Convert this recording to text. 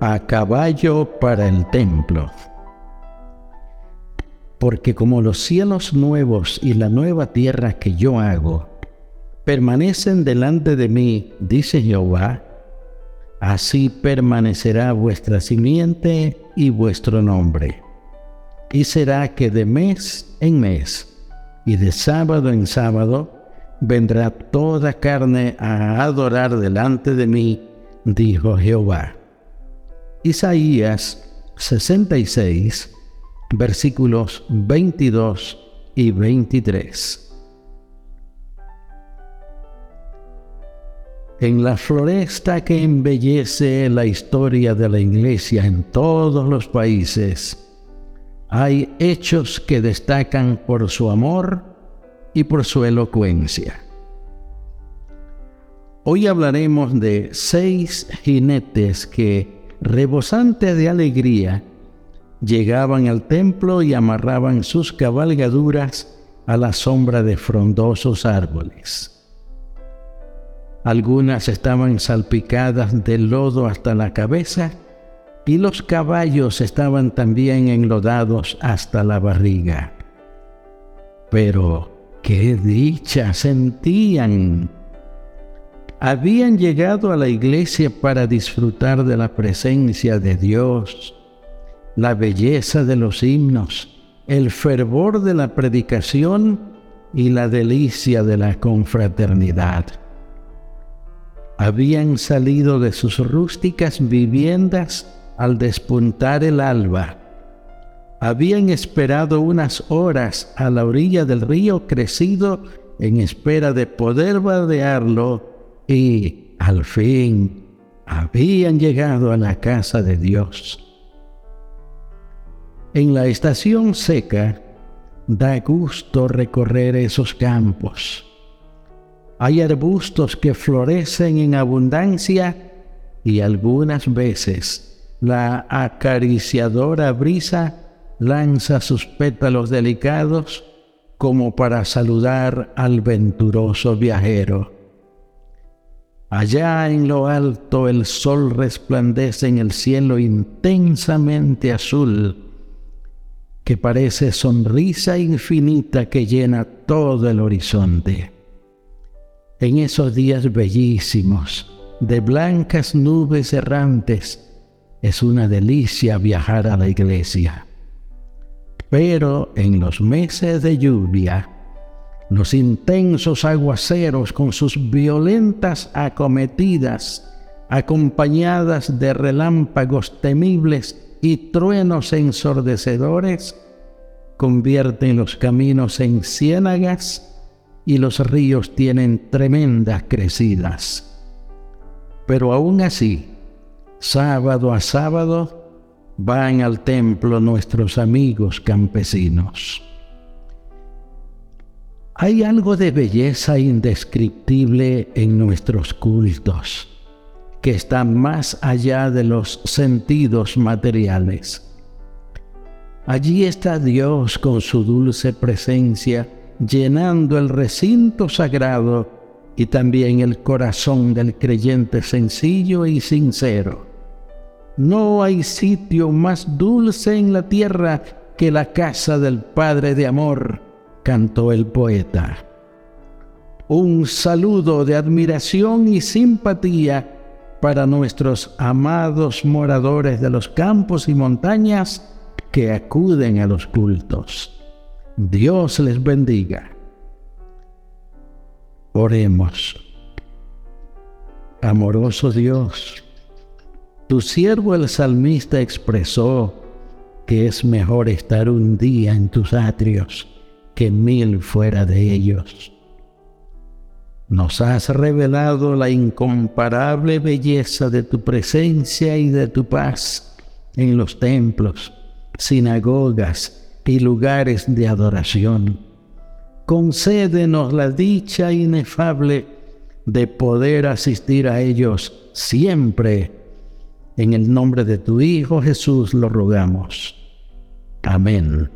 A caballo para el templo. Porque como los cielos nuevos y la nueva tierra que yo hago permanecen delante de mí, dice Jehová, así permanecerá vuestra simiente y vuestro nombre. Y será que de mes en mes y de sábado en sábado vendrá toda carne a adorar delante de mí, dijo Jehová. Isaías 66, versículos 22 y 23. En la floresta que embellece la historia de la iglesia en todos los países, hay hechos que destacan por su amor y por su elocuencia. Hoy hablaremos de seis jinetes que, rebosantes de alegría, llegaban al templo y amarraban sus cabalgaduras a la sombra de frondosos árboles. Algunas estaban salpicadas de lodo hasta la cabeza y los caballos estaban también enlodados hasta la barriga. Pero qué dicha sentían. Habían llegado a la iglesia para disfrutar de la presencia de Dios, la belleza de los himnos, el fervor de la predicación y la delicia de la confraternidad habían salido de sus rústicas viviendas al despuntar el alba. Habían esperado unas horas a la orilla del río crecido en espera de poder vadearlo y, al fin, habían llegado a la casa de Dios. En la estación seca, da gusto recorrer esos campos hay arbustos que florecen en abundancia y algunas veces la acariciadora brisa lanza sus pétalos delicados como para saludar al venturoso viajero. Allá en lo alto el sol resplandece en el cielo intensamente azul, que parece sonrisa infinita que llena todo el horizonte en esos días bellísimos, de blancas nubes errantes, es una delicia viajar a la iglesia. Pero en los meses de lluvia, los intensos aguaceros con sus violentas acometidas, acompañadas de relámpagos temibles y truenos ensordecedores, convierten los caminos en ciénagas y los ríos tienen tremendas crecidas. Pero aún así, sábado a sábado, van al templo nuestros amigos campesinos. Hay algo de belleza indescriptible en nuestros cultos, que está más allá de los sentidos materiales. Allí está Dios con su dulce presencia llenando el recinto sagrado y también el corazón del creyente sencillo y sincero. No hay sitio más dulce en la tierra que la casa del Padre de Amor, cantó el poeta. Un saludo de admiración y simpatía para nuestros amados moradores de los campos y montañas que acuden a los cultos. Dios les bendiga. Oremos. Amoroso Dios, tu siervo el salmista expresó que es mejor estar un día en tus atrios que mil fuera de ellos. nos has revelado la incomparable belleza de tu presencia y de tu paz en los templos, sinagogas y lugares de adoración. Concédenos la dicha inefable de poder asistir a ellos siempre. En el nombre de tu Hijo Jesús lo rogamos. Amén.